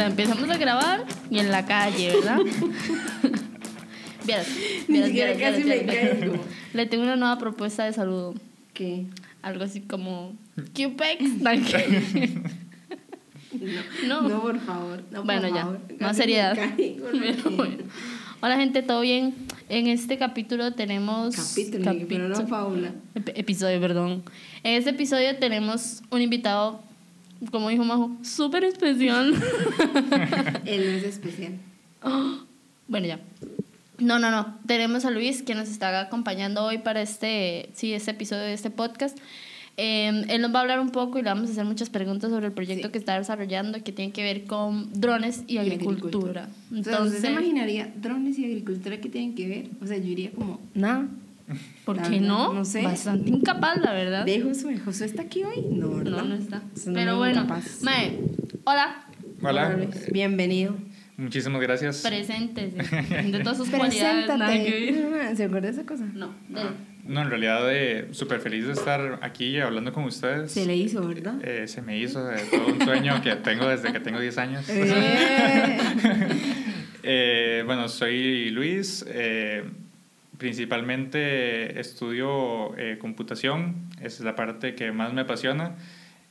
sea, empezamos a grabar y en la calle, ¿verdad? vieras, vieras, vieras, casi me caigo. Le tengo una nueva propuesta de saludo. ¿Qué? Algo así como Cupex. No, No. no, por favor. No, por Bueno, ya. favor. Más seriedad. caigo, no Pero bueno. Hola gente, ¿todo bien? En este capítulo tenemos... Capítulo, capítulo- fábula. Ep- episodio, perdón. En este episodio tenemos un invitado, como dijo Majo, súper especial. Él no es especial. bueno, ya. No, no, no. Tenemos a Luis que nos está acompañando hoy para este, sí, este episodio de este podcast. Eh, él nos va a hablar un poco y le vamos a hacer muchas preguntas sobre el proyecto Sí. que está desarrollando que tiene que ver con drones y, Y agricultura. Entonces, ¿usted Entonces, se imaginaría drones y agricultura qué tienen que ver? O sea, yo diría como, nada. ¿Por La qué no? no sé. Bastante incapaz, la verdad. ¿de Josué? ¿Josué está aquí hoy? No, ¿verdad? No, no está. Es un Pero bueno, incapaz. Mae, hola, Hola, Luis. Bienvenido. muchísimas gracias. presentes de todas sus cualidades. Preséntate. ¿Se acuerda de esa cosa? No, dele. No, en realidad eh, súper feliz de estar aquí hablando con ustedes. Se le hizo, ¿verdad? Eh, se me hizo eh, todo un sueño que tengo desde que tengo 10 años. Eh. Eh, bueno, soy Luis. Principalmente estudio eh, computación. Es la parte que más me apasiona.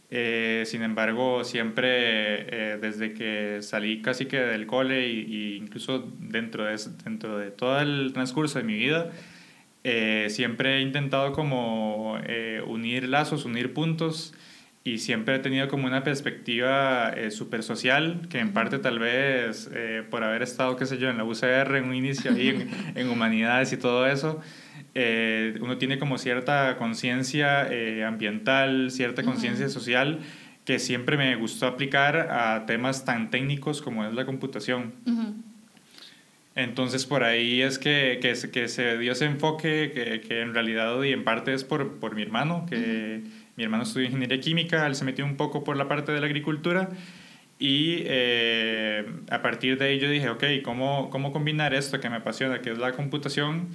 Eh, sin embargo, siempre eh, desde que salí casi que del cole y incluso dentro de, dentro de todo el transcurso de mi vida, siempre he intentado como unir lazos, unir puntos y siempre he tenido como una perspectiva eh, súper social, que en parte tal vez eh, por haber estado, qué sé yo, en la UCR en un inicio ahí en, en humanidades y todo eso, eh, uno tiene como cierta conciencia eh, ambiental, cierta conciencia social que siempre me gustó aplicar a temas tan técnicos como es la computación. Ujú. Entonces por ahí es que, que, se- que se dio ese enfoque que, que en realidad y en parte es por, por mi hermano, que mi hermano estudió ingeniería química, él se metió un poco por la parte de la agricultura y eh, a partir de ahí yo dije, ok, ¿cómo, ¿cómo combinar esto que me apasiona, que es la computación,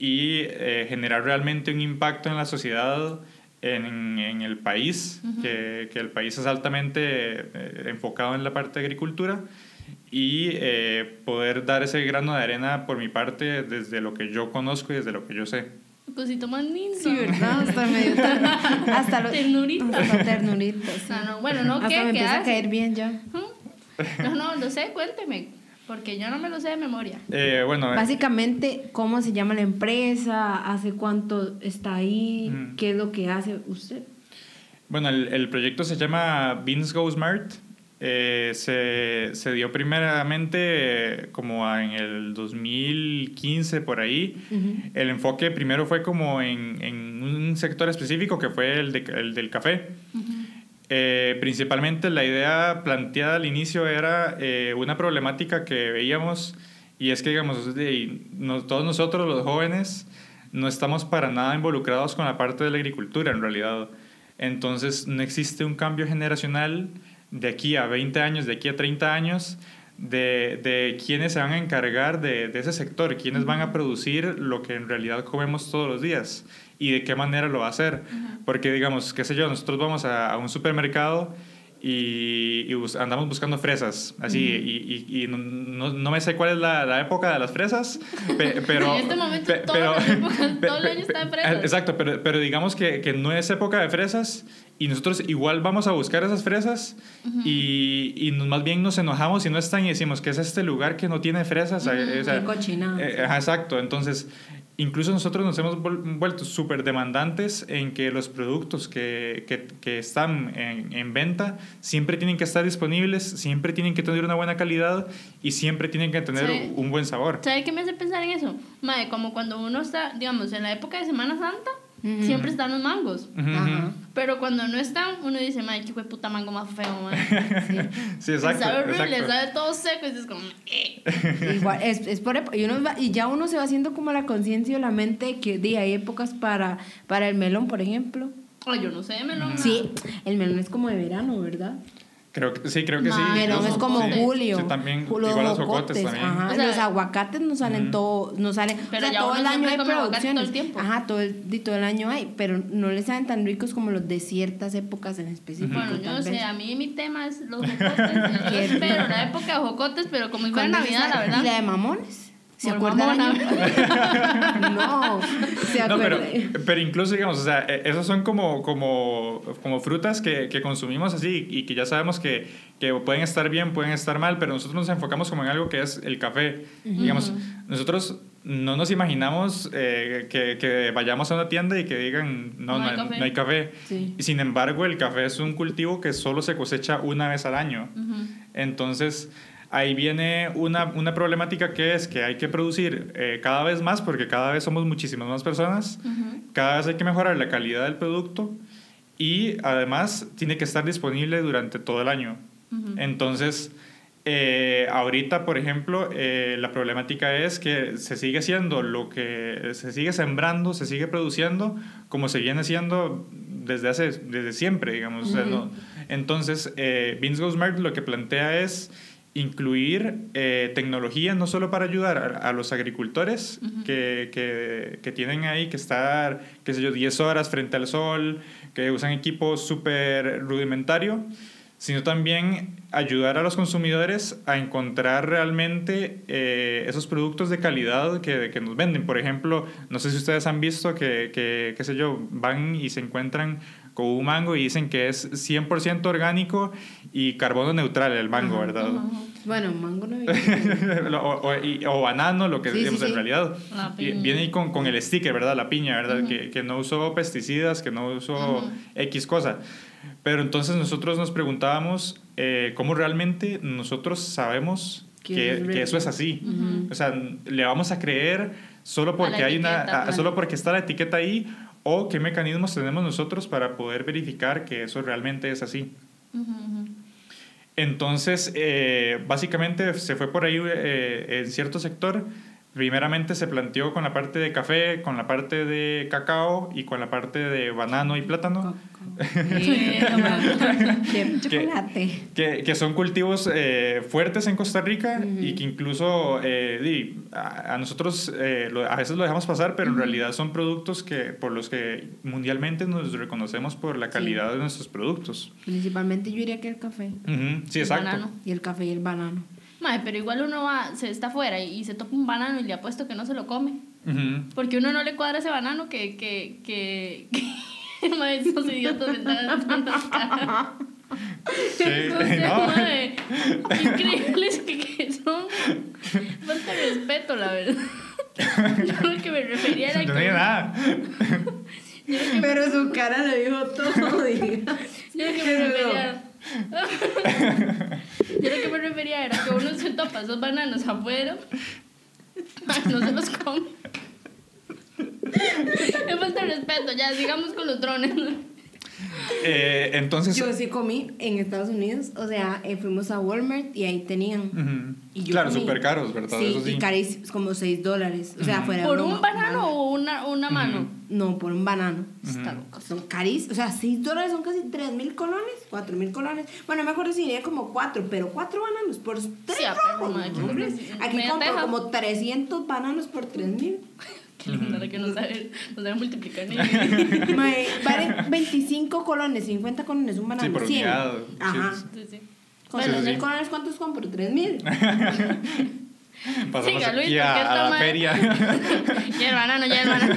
y eh, generar realmente un impacto en la sociedad? En, en el país, Ujú. que, que el país es altamente eh, enfocado en la parte de agricultura y eh, poder dar ese grano de arena por mi parte desde lo que yo conozco y desde lo que yo sé. Cosito más lindo. Sí, ¿verdad? Hasta medio hasta lo, Ternurita. Hasta ternurita, sí. No, no, bueno, no, Hasta ¿qué? me ¿Qué empieza a hace? caer bien ya. No, no, lo sé, cuénteme. Porque yo no me lo sé de memoria. Eh, bueno, eh, Básicamente, ¿cómo se llama la empresa? ¿Hace cuánto está ahí? ¿Qué es lo que hace usted? bueno el, el proyecto se llama Beans Go Smart. Eh, se, se dio primeramente eh, como en el 2015 por ahí. Ujú. El enfoque primero fue como en, en un sector específico que fue el, de- el del café. Eh, principalmente la idea planteada al inicio era eh, una problemática que veíamos y es que, digamos, de- no- todos nosotros los jóvenes no estamos para nada involucrados con la parte de la agricultura en realidad. Entonces no existe un cambio generacional de aquí a 20 años, de aquí a 30 años, de, de quiénes se van a encargar de, de ese sector, quiénes van a producir lo que en realidad comemos todos los días y de qué manera lo va a hacer. Porque, digamos, qué sé yo, nosotros vamos a, a un supermercado y, y bus- andamos buscando fresas, así, y, y- y no, no- no me sé cuál es la, la época de las fresas, pe- pero... En este momento pe- todas las épocas, pe- todo el año está fresas. Exacto, pero, pero digamos que, que no es época de fresas y nosotros igual vamos a buscar esas fresas y, y nos- más bien nos enojamos si no están y decimos que es este lugar que no tiene fresas. eh, o sea, Qué cochinada. eh, exacto, entonces incluso nosotros nos hemos vuelto súper demandantes en que los productos que, que, que están en, en venta siempre tienen que estar disponibles, siempre tienen que tener una buena calidad y siempre tienen que tener un buen sabor. ¿Sabe qué me hace pensar en eso? Madre, como cuando uno está, digamos, en la época de Semana Santa, Siempre están los mangos. Ajá. Pero cuando no están, uno dice, madre, qué fue puta mango más feo, madre. Sí, exacto. sabe horrible, exacto. sabe todo seco y dices como, eh. Igual, es, es por y, uno va- y ya uno se va haciendo como la conciencia o la mente que di, hay épocas para, para el melón, por ejemplo. Ay, yo no sé, melón. Sí, el melón es como de verano, ¿verdad? Creo que, sí, creo que sí. Los es como Sí, julio. sí, también, Los igual los jocotes, también. Ajá. O sea, los aguacates no salen Ujú. todo, no salen, Pero o sea, ya todo el año hay aguacate todo el producciones. tiempo. Ajá, todo el, todo el año hay, pero no les saben tan ricos como los de ciertas épocas en específico. Bueno, yo sé, a mí mi tema es los jocotes. Yo espero la época de jocotes, pero como si fuera ¿Cuándo es Navidad, la verdad. ¿Y la de mamones? ¿Se acuerdan? no, se No, pero, acuerdan. pero incluso, digamos, o sea, eh, esos son como, como, como frutas que, que consumimos así y que ya sabemos que, que pueden estar bien, pueden estar mal, pero nosotros nos enfocamos como en algo que es el café. Digamos, nosotros no nos imaginamos eh, que, que vayamos a una tienda y que digan, no, No no, hay café. no hay café. Sí. Y sin embargo, el café es un cultivo que solo se cosecha una vez al año. Entonces, ahí viene una, una problemática que es que hay que producir eh, cada vez más porque cada vez somos muchísimas más personas, Ujú. cada vez hay que mejorar la calidad del producto y además tiene que estar disponible durante todo el año. Ujú. Entonces, eh, ahorita, por ejemplo, eh, la problemática es que se sigue haciendo lo que se sigue sembrando, se sigue produciendo como se viene haciendo desde hace desde siempre, digamos. O sea, no- entonces, eh, Vince Goes Smart lo que plantea es incluir eh, tecnología no solo para ayudar a, a los agricultores que, que, que tienen ahí que estar, qué sé yo, 10 horas frente al sol, que usan equipo súper rudimentario, sino también ayudar a los consumidores a encontrar realmente eh, esos productos de calidad que, que nos venden. Por ejemplo, no sé si ustedes han visto que, que, qué sé yo, van y se encuentran con un mango y dicen que es 100% orgánico y carbono neutral el mango, ¿verdad? Bueno, mango no Lo- o, o- y- o banano, lo que Sí, sí, digamos sí. en realidad. Viene ahí con, con el sticker, ¿verdad? La piña, ¿verdad? que, que no usó pesticidas, que no usó. X cosa. Pero entonces nosotros nos preguntábamos eh, cómo realmente nosotros sabemos Que es que eso es así. O sea, le vamos a creer solo porque hay una, etiqueta, a- claro. solo porque está la etiqueta ahí o qué mecanismos tenemos nosotros para poder verificar que eso realmente es así. Entonces, eh, básicamente se fue por ahí eh, en cierto sector. Primeramente se planteó con la parte de café, con la parte de cacao y con la parte de banano y plátano, chocolate. que, que son cultivos eh, fuertes en Costa Rica y que incluso eh, a, a nosotros eh, lo- a veces lo dejamos pasar, pero en realidad son productos que, por los que mundialmente nos reconocemos por la calidad de nuestros productos. Principalmente yo diría que el café. Ujú, Sí, El exacto. banano. Y el café y el banano. Mae, pero igual uno va, se está afuera y, y se topa un banano y le apuesto que no se lo come. Ujú. Porque uno no le cuadra ese banano que. que, que, que Mae, esos idiotas me están. Sí, No sé, no. increíbles que, que son. Falta de respeto, la verdad. Yo lo que me refería era No que. nada. Pero su cara le dijo todo, diga. Yo lo que me refería. Yo lo que me refería era que topa esos bananos afuera. Ay, no se los come. Me falta respeto, ya sigamos con los drones. Eh, entonces, Yo sí comí en Estados Unidos, o sea, eh, fuimos a Walmart y ahí tenían. ujú. Y yo claro, súper caros, ¿verdad? Sí, Eso sí. y carísimos, como 6 dólares. O sea, fuera de ¿Por broma, un banano o una, una mano? No, por un banano. Está loco. Son carísimos. O sea, 6 dólares son casi 3 mil colones, 4 mil colones. Bueno, no me acuerdo si diría como 4, pero 4 bananos por 3 Sí, Aquí media compro como 300 bananos por 3 mil. Qué linda la que no sabe, no sabe multiplicar ni. Mae, Vale 25 colones, 50 colones, un banano. Sí, por 100. unidad. Ajá. Sí, Sí. Con Sí, 3 sí, mil sí. colones, ¿cuántos compro? 3 mil. Pasamos Siga, Luis, aquí a, a la feria. Ya el banano, ya el banano.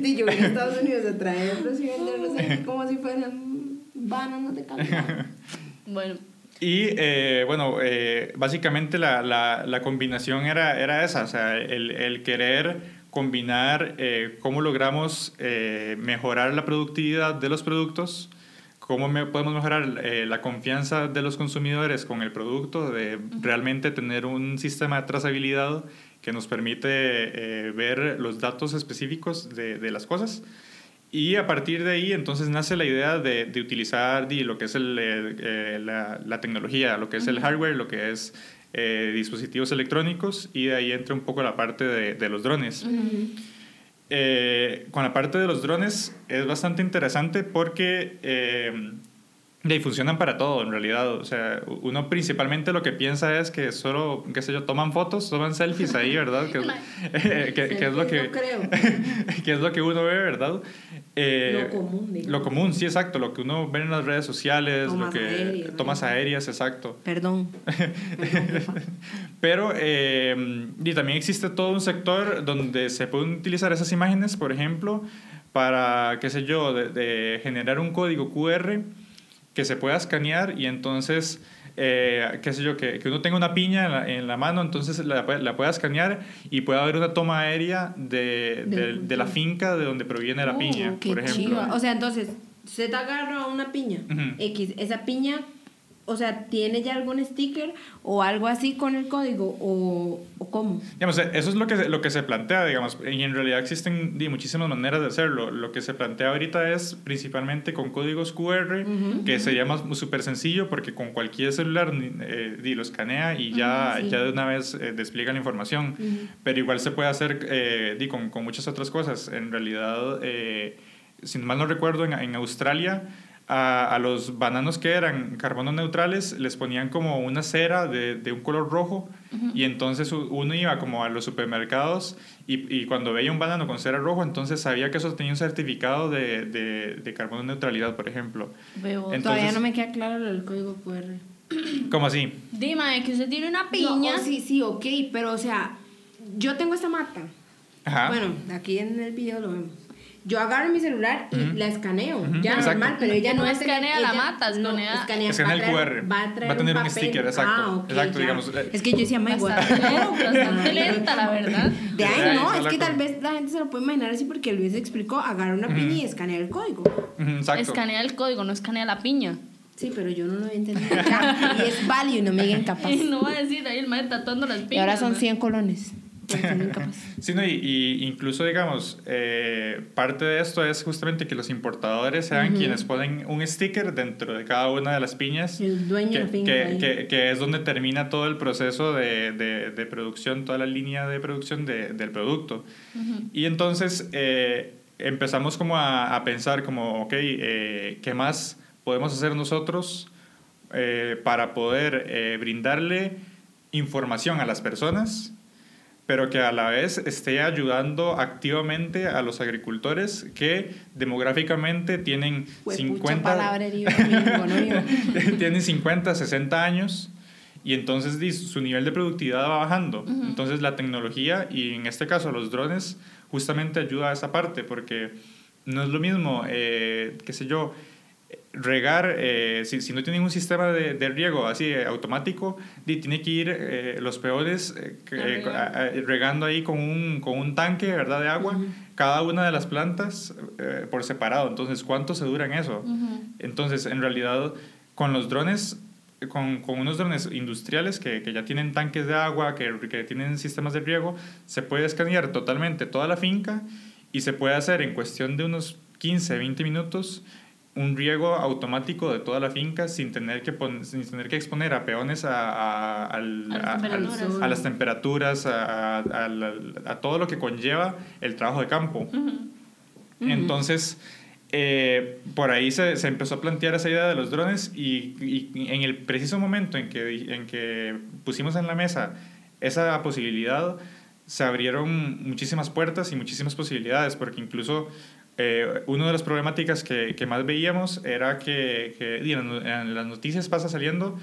Y yo vine a Estados Unidos a traerlos y venderlos aquí como si fueran bananos de calidad. Bueno, Y eh, bueno, eh, básicamente la, la, la combinación era, era esa, o sea, el, el querer combinar eh, cómo logramos eh, mejorar la productividad de los productos, cómo me- podemos mejorar eh, la confianza de los consumidores con el producto, de realmente tener un sistema de trazabilidad que nos permite ver los datos específicos de, de las cosas. Y a partir de ahí, entonces nace la idea de, de utilizar di, lo que es el, la, la tecnología, lo que es el hardware, lo que es eh, dispositivos electrónicos, y de ahí entra un poco la parte de, de los drones. Eh, con la parte de los drones es bastante interesante porque eh, Y funcionan para todo, en realidad. O sea, uno principalmente lo que piensa es que solo, qué sé yo, toman fotos, toman selfies ahí, ¿verdad? Que, que, que es lo que... que es lo que uno ve, ¿verdad? Eh, lo común, digamos. Lo común, sí, exacto. Lo que uno ve en las redes sociales, lo que... Aéreas, tomas aéreas, exacto. Perdón. Pero, eh, y también existe todo un sector donde se pueden utilizar esas imágenes, por ejemplo, para, qué sé yo, de, de generar un código QR que se pueda escanear y entonces, eh, qué sé yo, que, que, uno tenga una piña en la, mano, entonces la, la, pueda escanear y pueda haber una toma aérea de, de, de la finca de donde proviene la piña, por ejemplo. O sea, entonces, se te agarra una piña, X, esa piña o sea, ¿tiene ya algún sticker o algo así con el código o, o cómo? Digamos, eso es lo que, lo que se plantea, digamos, y en realidad existen muchísimas maneras de hacerlo. Lo que se plantea ahorita es principalmente con códigos QR, que sería más súper sencillo porque con cualquier celular eh, lo escanea y ya, ya de una vez eh, despliega la información. Pero igual se puede hacer eh, con, con, muchas otras cosas. En realidad, eh, si mal no recuerdo, en, en Australia a, a, los bananos que eran carbono neutrales les ponían como una cera de, de un color rojo y entonces uno iba como a los supermercados y, y, cuando veía un banano con cera rojo entonces sabía que eso tenía un certificado de, de, de carbono neutralidad, por ejemplo. Entonces, Todavía no me queda claro el código QR. ¿Cómo así? Dime, que usted tiene una piña. No, sí, sí, ok, pero o sea, yo tengo esta mata. Ajá. Bueno, aquí en el video lo vemos yo agarro mi celular y la escaneo, ya normal, pero ella no, escanea la mata, escanea, escanea, escanea el QR. Va a, va a tener un, sticker, exacto. Ah, okay, exacto digamos. Eh. Es que yo decía, my Bastante lenta, la verdad. De ahí no, es que tal vez la gente se lo puede imaginar así porque Luis explicó, agarra una piña y escanea el código. Exacto. Escanea el código, no escanea la piña. Sí, pero yo no lo he entendido. y es value, no me digan capaz. Y no va a decir ahí el maestro tatuando las piñas. Y ahora son 100 colones. Sí, no, y, incluso, digamos, eh, parte de esto es justamente que los importadores sean quienes ponen un sticker dentro de cada una de las piñas. El dueño que, que, que, es donde termina todo el proceso de, de, de producción, toda la línea de producción de, del producto. Y entonces eh, empezamos como a, a, pensar como, ok, eh, ¿qué más podemos hacer nosotros para poder brindarle información a las personas? Pero que a la vez esté ayudando activamente a los agricultores que demográficamente tienen 50 tienen 50, 60 años y entonces su nivel de productividad va bajando. Entonces la tecnología y en este caso los drones justamente ayuda a esa parte porque no es lo mismo, eh, qué sé yo, regar, eh, si, si, no tienen un sistema de, de riego así eh, automático, tiene que ir eh, los peones regando ahí con un, con un tanque ¿verdad? de agua, cada una de las plantas por separado. Entonces, ¿cuánto se dura en eso? Entonces, en realidad, con los drones con, con, unos drones industriales que, que, ya tienen tanques de agua, que, que, tienen sistemas de riego, se puede escanear totalmente toda la finca y se puede hacer en cuestión de unos 15, 20 minutos un riego automático de toda la finca sin tener que, sin tener que exponer a peones a, a, a, a las temperaturas, a, todo lo que conlleva el trabajo de campo. Entonces, eh, por ahí se, se, empezó a plantear esa idea de los drones y, y, en el preciso momento en que, en que pusimos en la mesa esa posibilidad, se abrieron muchísimas puertas y muchísimas posibilidades, porque incluso eh, una de las problemáticas que, que, más veíamos era que, que en las noticias pasa saliendo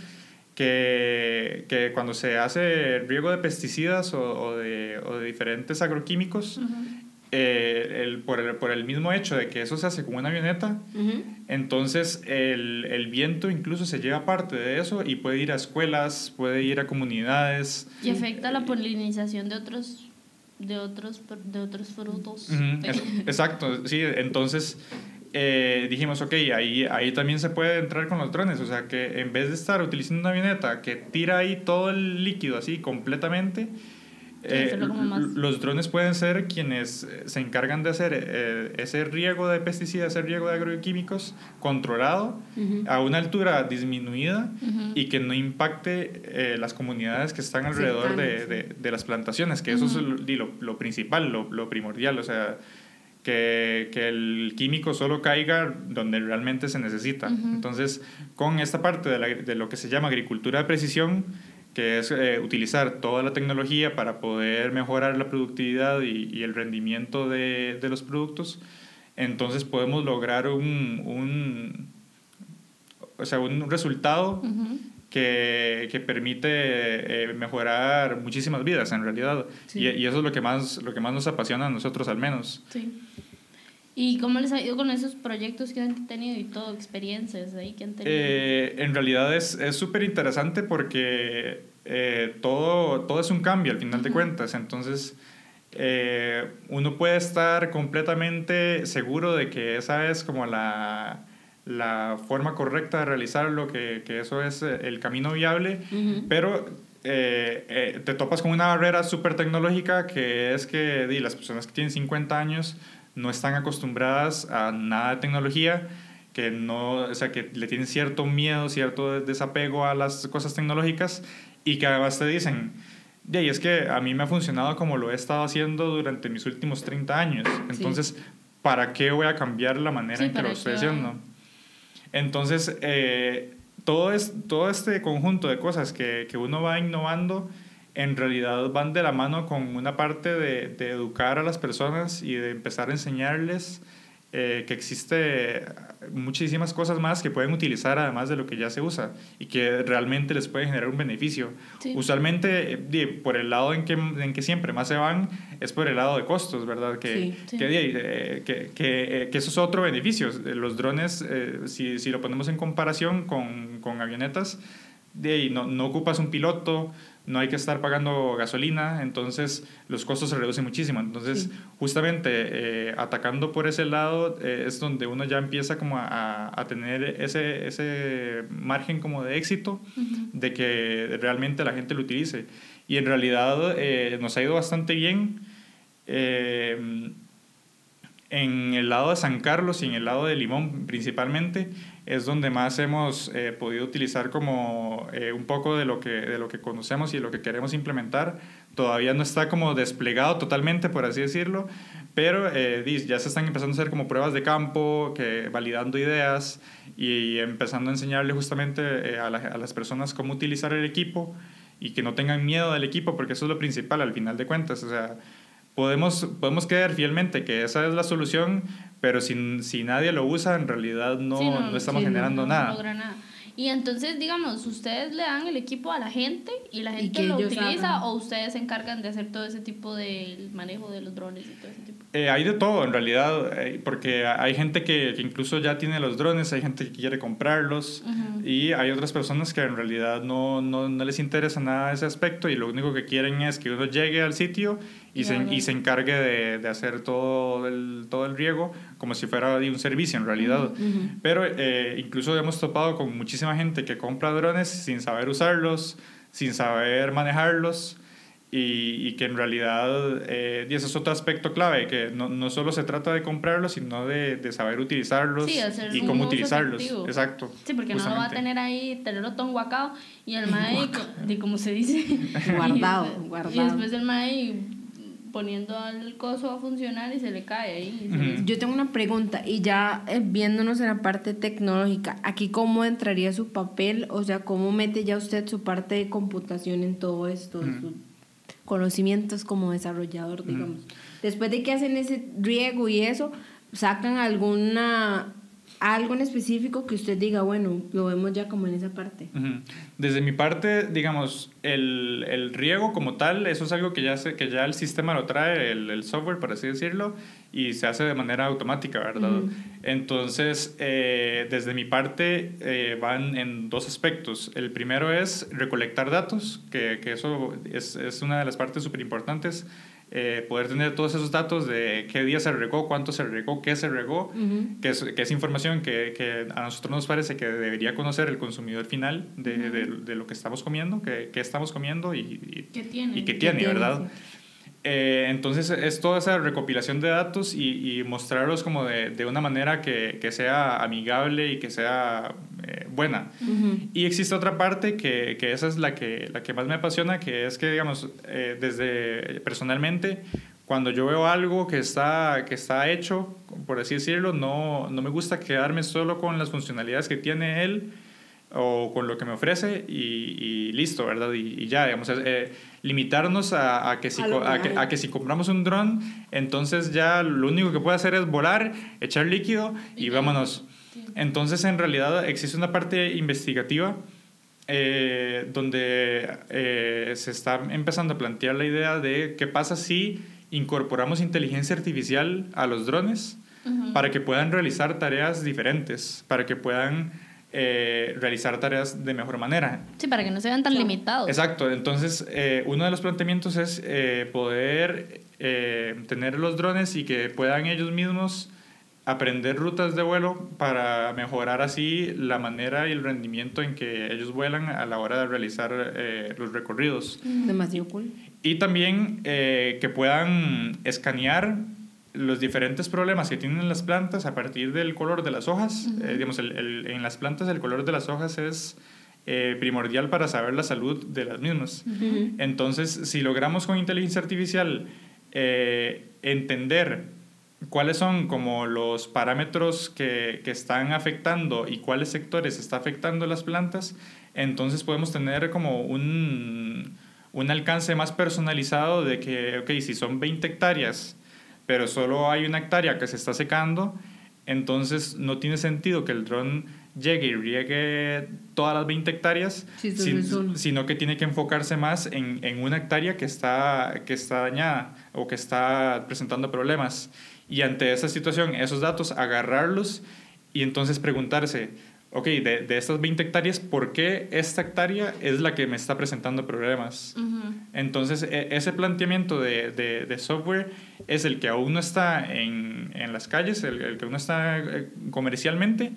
que, que, cuando se hace riego de pesticidas o, o, de, o de, diferentes agroquímicos, eh, el, por, el, por, el, mismo hecho de que eso se hace con una avioneta, entonces el, el, viento incluso se lleva parte de eso y puede ir a escuelas, puede ir a comunidades. Y afecta la polinización de otros de otros, de otros frutos. Exacto, sí, entonces eh, dijimos, ok, ahí, ahí también se puede entrar con los drones, o sea que en vez de estar utilizando una avioneta que tira ahí todo el líquido así completamente, eh, los drones pueden ser quienes eh, se encargan de hacer eh, ese riego de pesticidas, ese riego de agroquímicos controlado a una altura disminuida y que no impacte las comunidades que están alrededor de, de, de, las plantaciones, que eso es lo, lo, principal, lo, lo, primordial. O sea, que, que, el químico solo caiga donde realmente se necesita. Entonces, con esta parte de, la, de, lo que se llama agricultura de precisión, que es eh, utilizar toda la tecnología para poder mejorar la productividad y, y el rendimiento de, de, los productos, entonces podemos lograr un, un o sea, un resultado que, que, permite eh, mejorar muchísimas vidas en realidad. Y, y, eso es lo que, más, lo que más nos apasiona a nosotros al menos. Sí. ¿Y cómo les ha ido con esos proyectos que han tenido y todo, experiencias ahí que han tenido? Eh, en realidad es súper interesante porque eh, todo, todo es un cambio al final de cuentas. Entonces, eh, uno puede estar completamente seguro de que esa es como la, la forma correcta de realizarlo, que, que eso es el camino viable, pero te topas con una barrera súper tecnológica que es que di, las personas que tienen 50 años no están acostumbradas a nada de tecnología, que, no, o sea, que le tienen cierto miedo, cierto desapego a las cosas tecnológicas y que además te dicen, y es que a mí me ha funcionado como lo he estado haciendo durante mis últimos 30 años, entonces, ¿para qué voy a cambiar la manera en que lo estoy haciendo? Entonces, eh, todo, es, todo este conjunto de cosas que, que uno va innovando, en realidad van de la mano con una parte de, de educar a las personas y de empezar a enseñarles eh, que existe muchísimas cosas más que pueden utilizar además de lo que ya se usa y que realmente les puede generar un beneficio. Usualmente, eh, por el lado en que, en que siempre más se van, es por el lado de costos, ¿verdad? Que, eh, que, que, que, eso es otro beneficio. Los drones, si, si, lo ponemos en comparación con, con avionetas, de no, no ocupas un piloto, no hay que estar pagando gasolina, entonces los costos se reducen muchísimo. Entonces, justamente eh, atacando por ese lado eh, es donde uno ya empieza como a, a tener ese, ese, margen como de éxito, de que realmente la gente lo utilice. Y en realidad eh, nos ha ido bastante bien en el lado de San Carlos y en el lado de Limón principalmente es donde más hemos eh, podido utilizar como eh, un poco de lo, que, de lo que conocemos y de lo que queremos implementar. Todavía no está como desplegado totalmente, por así decirlo, pero eh, ya se están empezando a hacer como pruebas de campo, que, validando ideas y, empezando a enseñarle justamente a, a las personas cómo utilizar el equipo y que no tengan miedo del equipo, porque eso es lo principal al final de cuentas. Podemos, podemos creer fielmente que esa es la solución, pero si, si nadie lo usa, en realidad no, no, estamos generando nada. nada. Y entonces, digamos, ustedes le dan el equipo a la gente y la gente lo utiliza o ustedes se encargan de hacer todo ese tipo de manejo de los drones y todo ese tipo. Eh, hay de todo en realidad, eh, porque hay gente que, que, incluso ya tiene los drones, hay gente que quiere comprarlos y hay otras personas que en realidad no, no, no, les interesa nada ese aspecto y lo único que quieren es que uno llegue al sitio y, se, y se encargue de, de, hacer todo el, todo el riego como si fuera un servicio en realidad. Pero eh, incluso hemos topado con muchísima gente que compra drones sin saber usarlos, sin saber manejarlos y, y que en realidad eh, y ese es otro aspecto clave, que no, no solo se trata de comprarlos, sino de, de saber utilizarlos y cómo utilizarlos. Exacto. Sí, porque no va a tener ahí, tenerlo todo guacao y el mae, de como se dice, guardado, guardado. Y después el mae poniendo al coso a funcionar y se le cae ahí. Yo tengo una pregunta y ya eh, viéndonos en la parte tecnológica, aquí cómo entraría su papel, o sea, cómo mete ya usted su parte de computación en todo esto, conocimientos como desarrollador, digamos. Después de que hacen ese riego y eso, sacan alguna algo en específico que usted diga, bueno, lo vemos ya como en esa parte. Desde mi parte, digamos, el, el, riego como tal, eso es algo que ya, se, que ya el sistema lo trae, el, el, software, por así decirlo, y se hace de manera automática, ¿verdad? Entonces, eh, desde mi parte, eh, van en dos aspectos. El primero es recolectar datos, que, que eso es, es una de las partes súper importantes eh, poder tener todos esos datos de qué día se regó, cuánto se regó, qué se regó, que, es, que, es, información que, que, a nosotros nos parece que debería conocer el consumidor final de, de, de lo que estamos comiendo, qué que estamos comiendo y, y, ¿Qué tiene, y qué tiene, ¿verdad? Eh, entonces es toda esa recopilación de datos y, y mostrarlos como de, de, una manera que, que, sea amigable y que sea eh, buena. Y existe otra parte que, que, esa es la que, la que más me apasiona, que es que, digamos, eh, desde personalmente, cuando yo veo algo que está, que está hecho, por así decirlo, no, no me gusta quedarme solo con las funcionalidades que tiene él o con lo que me ofrece y, listo, ¿verdad? Y, ya, digamos, eh, limitarnos a, que si, a, que, si compramos un dron, entonces ya lo único que puede hacer es volar, echar líquido y, vámonos. Entonces, en realidad existe una parte investigativa eh, donde eh, se está empezando a plantear la idea de qué pasa si incorporamos inteligencia artificial a los drones para que puedan realizar tareas diferentes, para que puedan eh, realizar tareas de mejor manera. Sí, para que no se vean tan limitados. Exacto, entonces eh, uno de los planteamientos es eh, poder tener los drones y que puedan ellos mismos aprender rutas de vuelo para mejorar así la manera y el rendimiento en que ellos vuelan a la hora de realizar los recorridos. Demasiado cool. Y también que puedan escanear los diferentes problemas que tienen las plantas a partir del color de las hojas. Eh, digamos, el, en las plantas el color de las hojas es eh, primordial para saber la salud de las mismas. Entonces, si logramos con inteligencia artificial eh, entender cuáles son como los parámetros que, que, están afectando y cuáles sectores está afectando las plantas, entonces podemos tener como un, un alcance más personalizado de que, ok, si son 20 hectáreas, pero solo hay una hectárea que se está secando, entonces no tiene sentido que el dron llegue y riegue todas las 20 hectáreas, sino que tiene que enfocarse más en, en, una hectárea que está, que está dañada o que está presentando problemas. Y ante esa situación, esos datos, agarrarlos y entonces preguntarse, ok, de, de, estas 20 hectáreas, ¿por qué esta hectárea es la que me está presentando problemas? Entonces, e, ese planteamiento de, de, de, software es el que aún no está en, en las calles, el, el, que aún no está eh, comercialmente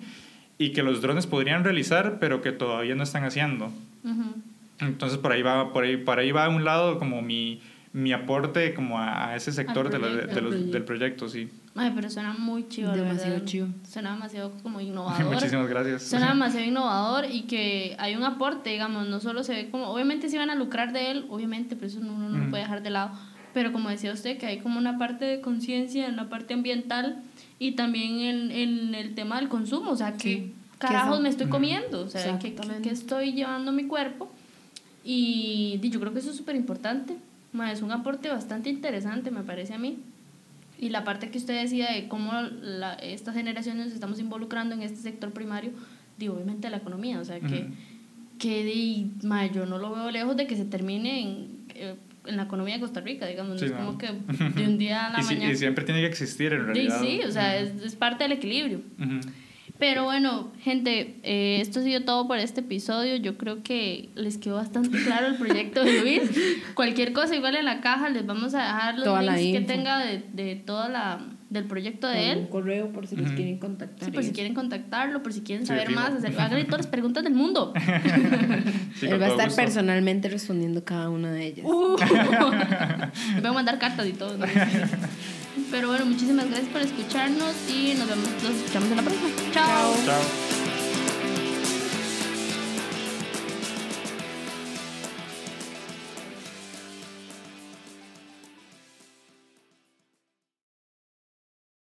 y que los drones podrían realizar, pero que todavía no están haciendo. Entonces, por ahí va, por ahí, por ahí va a un lado como mi, mi aporte como a, ese sector de, los, del proyecto, sí. Ay, pero suena muy chido, Demasiado chido. Suena demasiado como innovador. Muchísimas gracias. Suena demasiado innovador y que hay un aporte, digamos, no solo se ve como, obviamente se van a lucrar de él, obviamente, pero eso uno no lo puede dejar de lado, pero como decía usted, que hay como una parte de conciencia, una parte ambiental y también en, en, el tema del consumo, o sea, que carajos me estoy comiendo? O sea, ¿qué, ¿qué, estoy llevando a mi cuerpo? Y, y yo creo que eso es súper importante. Es un aporte bastante interesante, me parece a mí. Y la parte que usted decía de cómo la, estas generaciones nos estamos involucrando en este sector primario, digo, obviamente la economía, o sea, que, que yo no lo veo lejos de que se termine en, eh, en la economía de Costa Rica, digamos, es como que de un día a la mañana. y siempre tiene que existir en realidad. Sí, o sea, es, es, parte del equilibrio. Pero bueno, gente, eh, esto ha sido todo por este episodio. Yo creo que les quedó bastante claro el proyecto de Luis. Cualquier cosa igual en la caja les vamos a dejar los links que tenga de, de toda la del proyecto de él. Un correo por si los quieren contactar. Sí, por si quieren contactarlo, por si quieren saber más, hacer, háganle todas las preguntas del mundo. él va a estar personalmente respondiendo cada una de ellas. Uh, voy a mandar cartas y todo. Pero bueno, muchísimas gracias por escucharnos y nos vemos, nos escuchamos en la próxima. Chao. Chao.